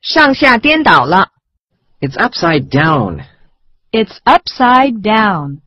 上下颠倒了。It's upside down. It's upside down.